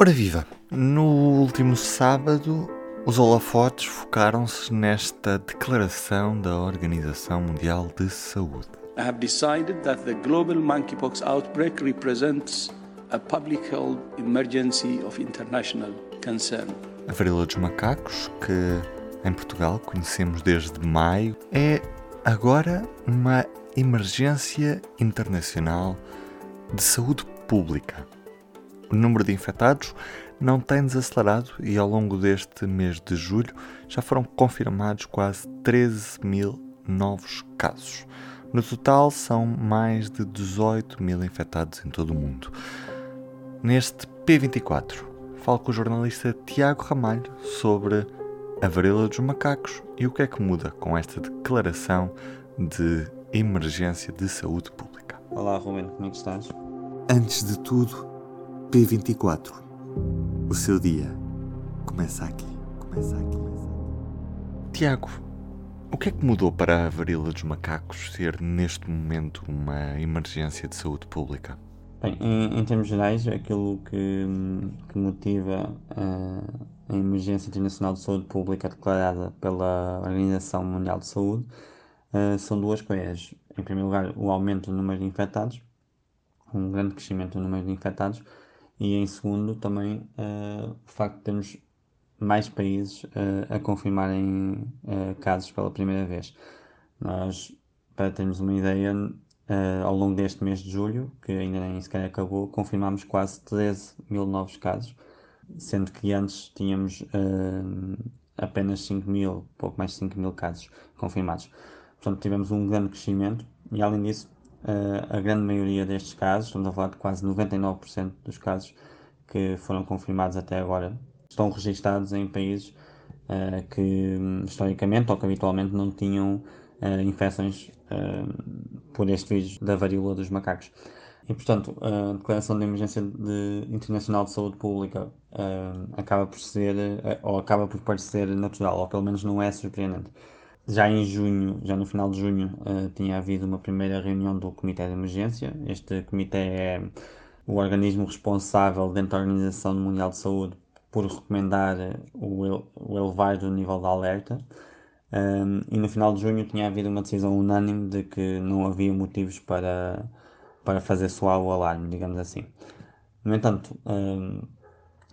Ora viva! No último sábado, os holofotes focaram-se nesta declaração da Organização Mundial de Saúde. I have decided that the global monkeypox outbreak represents a public health emergency of international concern. A varíola dos macacos, que em Portugal conhecemos desde maio, é agora uma emergência internacional de saúde pública. O número de infectados não tem desacelerado e ao longo deste mês de julho já foram confirmados quase 13 mil novos casos. No total, são mais de 18 mil infectados em todo o mundo. Neste P24, falo com o jornalista Tiago Ramalho sobre a varíola dos macacos e o que é que muda com esta declaração de emergência de saúde pública. Olá, Ruben, como é que estás? Antes de tudo, P24. O seu dia começa aqui. Começa aqui. Tiago, o que é que mudou para a varíola dos macacos ser neste momento uma emergência de saúde pública? Bem, em, em termos gerais, aquilo que, que motiva uh, a Emergência Internacional de Saúde Pública declarada pela Organização Mundial de Saúde uh, são duas coisas. Em primeiro lugar, o aumento do número de infectados, um grande crescimento do número de infectados, e em segundo, também uh, o facto de termos mais países uh, a confirmarem uh, casos pela primeira vez. Nós, para termos uma ideia, ao longo deste mês de julho, que ainda nem sequer acabou, confirmámos quase 13 mil novos casos, sendo que antes tínhamos apenas 5 mil, pouco mais de 5 mil casos confirmados. Portanto, tivemos um grande crescimento e, além disso, Uh, a grande maioria destes casos, estamos a falar de quase 99% dos casos que foram confirmados até agora, estão registados em países uh, que historicamente ou que habitualmente não tinham uh, infecções por este vírus da varíola dos macacos. E, portanto, a Declaração de Emergência de Internacional de Saúde Pública acaba por ser, ou acaba por parecer natural, ou pelo menos não é surpreendente já em junho, já no final de junho, uh, tinha havido uma primeira reunião do Comitê de Emergência. Este comitê é o organismo responsável dentro da Organização Mundial de Saúde por recomendar o, o elevar do nível de alerta. Um, e no final de junho tinha havido uma decisão unânime de que não havia motivos para, para fazer soar o alarme, digamos assim. No entanto, um,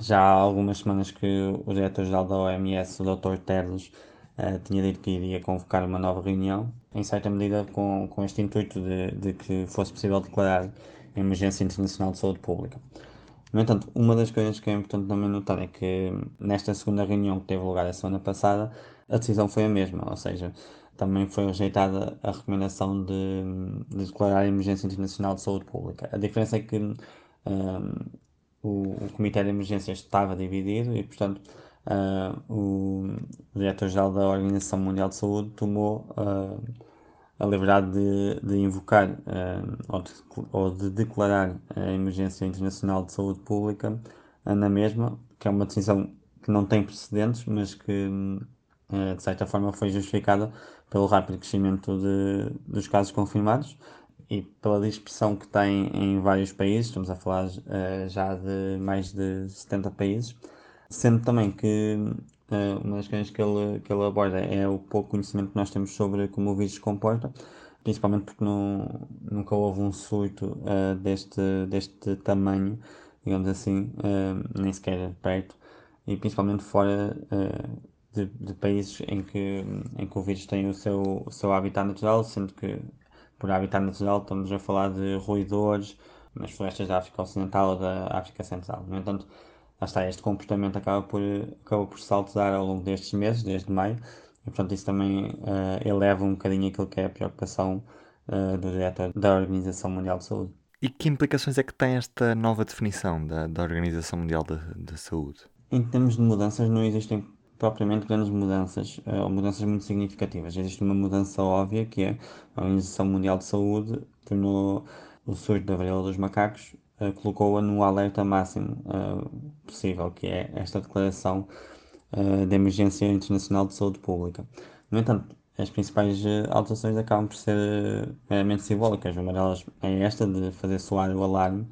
já há algumas semanas que o diretor-geral da OMS, o Dr. Tedros, uh, tinha dito que iria convocar uma nova reunião, em certa medida com, com este intuito de, de que fosse possível declarar a emergência internacional de saúde pública. No entanto, uma das coisas que é importante também notar é que nesta segunda reunião que teve lugar a semana passada, a decisão foi a mesma, ou seja, também foi rejeitada a recomendação de, de declarar a emergência internacional de saúde pública. A diferença é que um, o, o Comitê de Emergências estava dividido e, portanto, uh, o diretor-geral da Organização Mundial de Saúde tomou uh, a liberdade de, de invocar uh, ou, de, ou, de, declarar a emergência internacional de saúde pública na mesma, que é uma decisão que não tem precedentes, mas que de certa forma foi justificada pelo rápido crescimento de, dos casos confirmados e pela dispersão que tem em vários países, estamos a falar já de mais de 70 países, Sendo também que uh, uma das coisas que ele, que ele aborda é o pouco conhecimento que nós temos sobre como o vírus se comporta, principalmente porque não, nunca houve um surto uh, deste, deste tamanho, digamos assim, uh, nem sequer perto, e principalmente fora de, de, países em que, em que o vírus tem o seu, o seu habitat natural, sendo que por habitat natural estamos a falar de roedores nas florestas da África Ocidental ou da África Central. No entanto, lá está, este comportamento acaba por, acaba por saltar ao longo destes meses, desde maio, e portanto isso também uh, eleva um bocadinho aquilo que é a preocupação uh, do diretor da Organização Mundial de Saúde. E que implicações é que tem esta nova definição da, da Organização Mundial da Saúde? Em termos de mudanças, não existem propriamente grandes mudanças, uh, ou mudanças muito significativas. Existe uma mudança óbvia, que é a Organização Mundial de Saúde tornou o surto da varíola dos macacos uh, colocou-a no alerta máximo uh, possível, que é esta declaração uh, de emergência internacional de saúde pública. No entanto, as principais alterações acabam por ser meramente simbólicas. Uma delas é esta, de fazer soar o alarme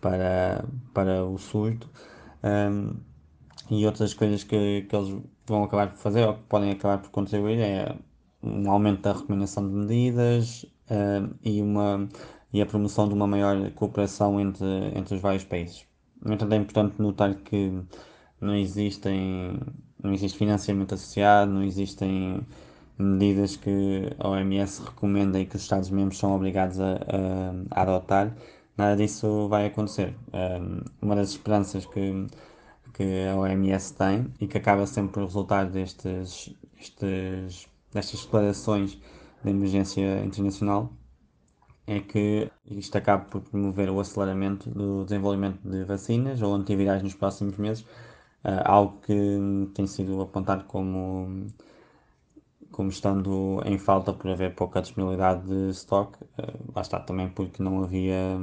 para, para o surto, Um, e outras coisas que, que eles vão acabar por fazer ou que podem acabar por contribuir é um aumento da recomendação de medidas uh, e, uma, e a promoção de uma maior cooperação entre, entre os vários países. No entanto, é importante notar que não existem não existe financiamento associado, não existem medidas que a OMS recomenda e que os Estados-membros são obrigados a, a, a, adotar, nada disso vai acontecer. Um, uma das esperanças que, que a OMS tem e que acaba sempre por resultar destes, estes, destas declarações de emergência internacional é que isto acaba por promover o aceleramento do desenvolvimento de vacinas ou antivirais nos próximos meses, uh, algo que tem sido apontado como, como estando em falta por haver pouca disponibilidade de stock, uh, lá está também porque não havia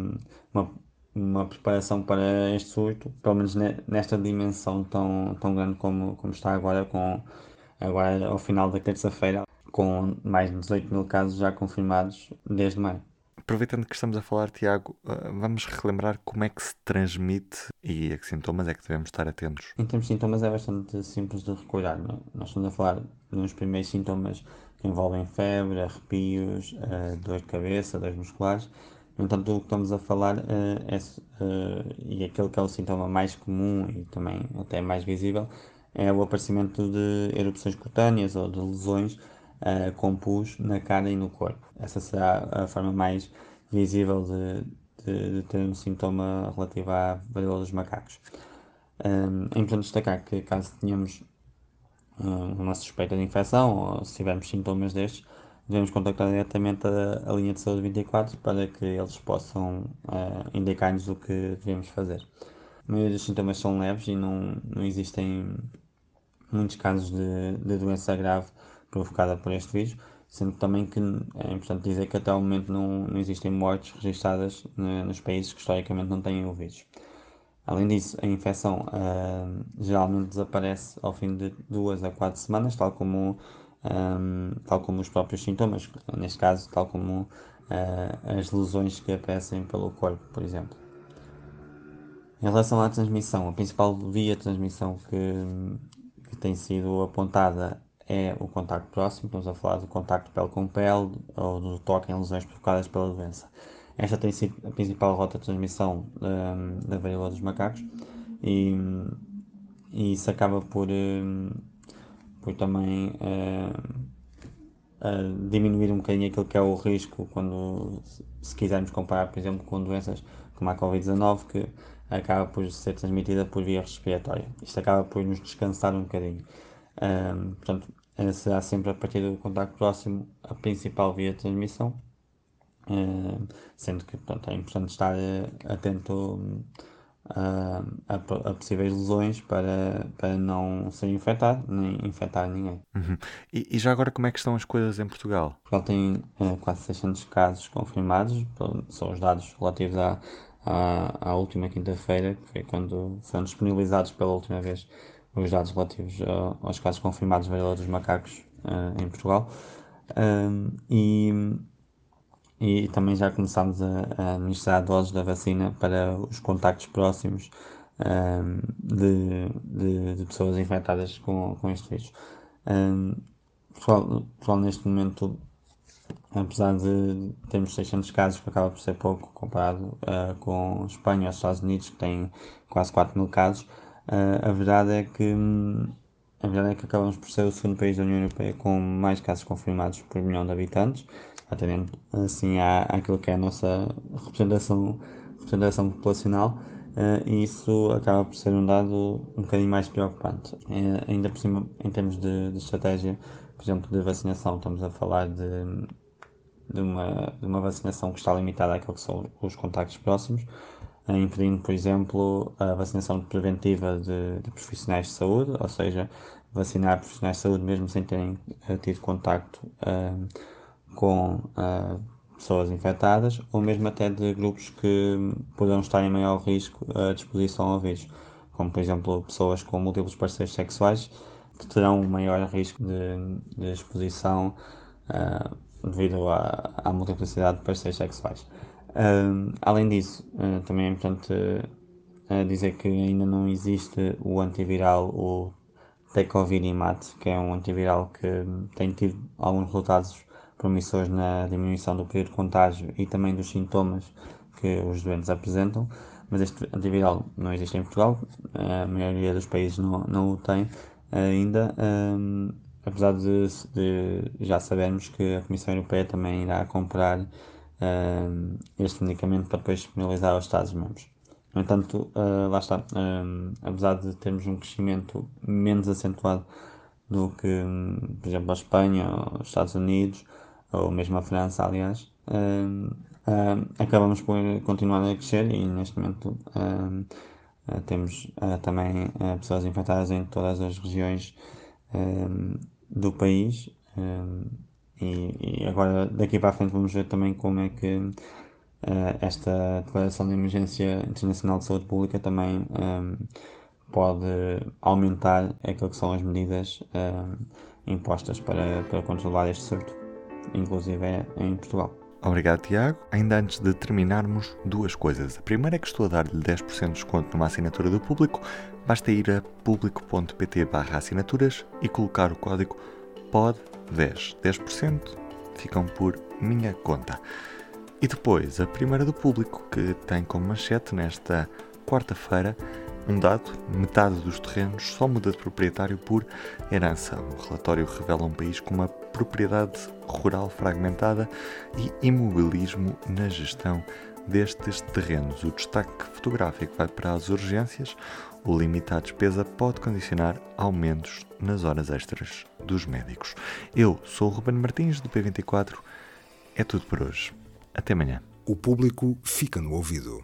uma, uma preparação para este surto, pelo menos nesta dimensão tão, tão grande como, como está agora, com agora ao final da terça-feira, com mais de 18 mil casos já confirmados desde maio. Aproveitando que estamos a falar, Tiago, ah, vamos relembrar como é que se transmite e a que sintomas é que devemos estar atentos. Em termos de sintomas é bastante simples de recordar. Não? É? Nós estamos a falar dos primeiros sintomas que envolvem febre, arrepios, ah, dor de cabeça, dores musculares. No entanto, o que estamos a falar uh, é, e aquele que é o sintoma mais comum e também até mais visível, é o aparecimento de erupções cutâneas ou de lesões uh, com pus na cara e no corpo. Essa será a forma mais visível de, de, de ter um sintoma relativo à varíola dos macacos. Um, é importante destacar que caso tenhamos uma suspeita de infecção ou se tivermos sintomas destes, devemos contactar diretamente a, a, linha de saúde 24 para que eles possam uh, indicar-nos o que devemos fazer. A maioria dos sintomas são leves e não, não existem muitos casos de, de doença grave provocada por este vírus, sendo também que é importante dizer que até o momento não, não existem mortes registradas nos países que historicamente não têm o vírus. Além disso, a infecção uh, geralmente desaparece ao fim de duas a quatro semanas, tal como, um, tal como os próprios sintomas, neste caso, tal como uh, as lesões que aparecem pelo corpo, por exemplo. Em relação à transmissão, a principal via de transmissão que, que tem sido apontada é o contacto próximo, estamos a falar do contacto pele com pele ou do toque em lesões provocadas pela doença. Esta tem sido a principal rota de transmissão um, da varíola dos macacos e, e isso acaba por, um, por também um, diminuir um bocadinho aquilo que é o risco quando se quisermos comparar, por exemplo, com doenças como a Covid-19 que acaba por ser transmitida por via respiratória. Isto acaba por nos descansar um bocadinho. Um, portanto, será sempre a partir do contacto próximo a principal via de transmissão, uh, sendo que é importante estar uh, atento uh, a, a, possíveis lesões para, para não ser infectado nem infectar ninguém. Uhum. E, e, já agora como é que estão as coisas em Portugal? Portugal tem quase 600 casos confirmados, são os dados relativos à, à, à última quinta-feira, que foi quando foram disponibilizados pela última vez os dados relativos aos casos confirmados de varíola dos macacos uh, em Portugal. E, e também já começámos a, a administrar doses da vacina para os contactos próximos de, de, de, pessoas infectadas com, com este vírus. Um, Portugal, Portugal, neste momento, apesar de termos 600 casos, que acaba por ser pouco comparado uh, com Espanha ou Estados Unidos, que têm quase 4 mil casos, a verdade é que a verdade é que acabamos por ser o segundo país da União Europeia com mais casos confirmados por milhão de habitantes, atendendo assim à, àquilo que é a nossa representação, representação populacional, uh, e isso acaba por ser um dado um bocadinho mais preocupante. Uh, ainda por cima, em termos de, de, estratégia, por exemplo, de vacinação, estamos a falar de, de, uma, de uma vacinação que está limitada àquilo que são os contactos próximos, impedindo, por exemplo, a vacinação preventiva de, de, profissionais de saúde, ou seja, vacinar profissionais de saúde mesmo sem terem uh, tido contacto uh, com uh, pessoas infectadas, ou mesmo até de grupos que poderão estar em maior risco à disposição ao vírus, como por exemplo pessoas com múltiplos parceiros sexuais, que terão maior risco de, de exposição devido à, à multiplicidade de parceiros sexuais além disso, uh, também é importante a dizer que ainda não existe o antiviral, o Tecovirimat, que é um antiviral que tem tido alguns resultados promissores na diminuição do período de contágio e também dos sintomas que os doentes apresentam, mas este antiviral não existe em Portugal, a maioria dos países não, não o tem ainda, um, apesar de, de, já sabermos que a Comissão Europeia também irá comprar um, este medicamento para depois disponibilizar aos Estados-membros. No entanto, uh, lá está, um, apesar de termos um crescimento menos acentuado do que, por exemplo, a Espanha, os Estados Unidos, ou mesmo a França, aliás, uh, uh, acabamos por continuar a crescer e neste momento uh, temos também pessoas infectadas em todas as regiões do país e, e, agora daqui para a frente vamos ver também como é que esta declaração de emergência internacional de saúde pública também pode aumentar aquilo que são as medidas impostas para, para controlar este surto inclusive é em Portugal. Obrigado, Tiago. Ainda antes de terminarmos, duas coisas. A primeira é que estou a dar-lhe 10% de desconto numa assinatura do público. Basta ir a público.pt assinaturas e colocar o código POD10. 10% ficam por minha conta. E depois, a primeira do público, que tem como manchete nesta quarta-feira um dado: metade dos terrenos só muda de proprietário por herança. O relatório revela um país com uma propriedade rural fragmentada e imobilismo na gestão destes terrenos. O destaque fotográfico vai para as urgências. O limite à despesa pode condicionar aumentos nas horas extras dos médicos. Eu sou o Ruben Martins, do P24. É tudo por hoje. Até amanhã. O público fica no ouvido.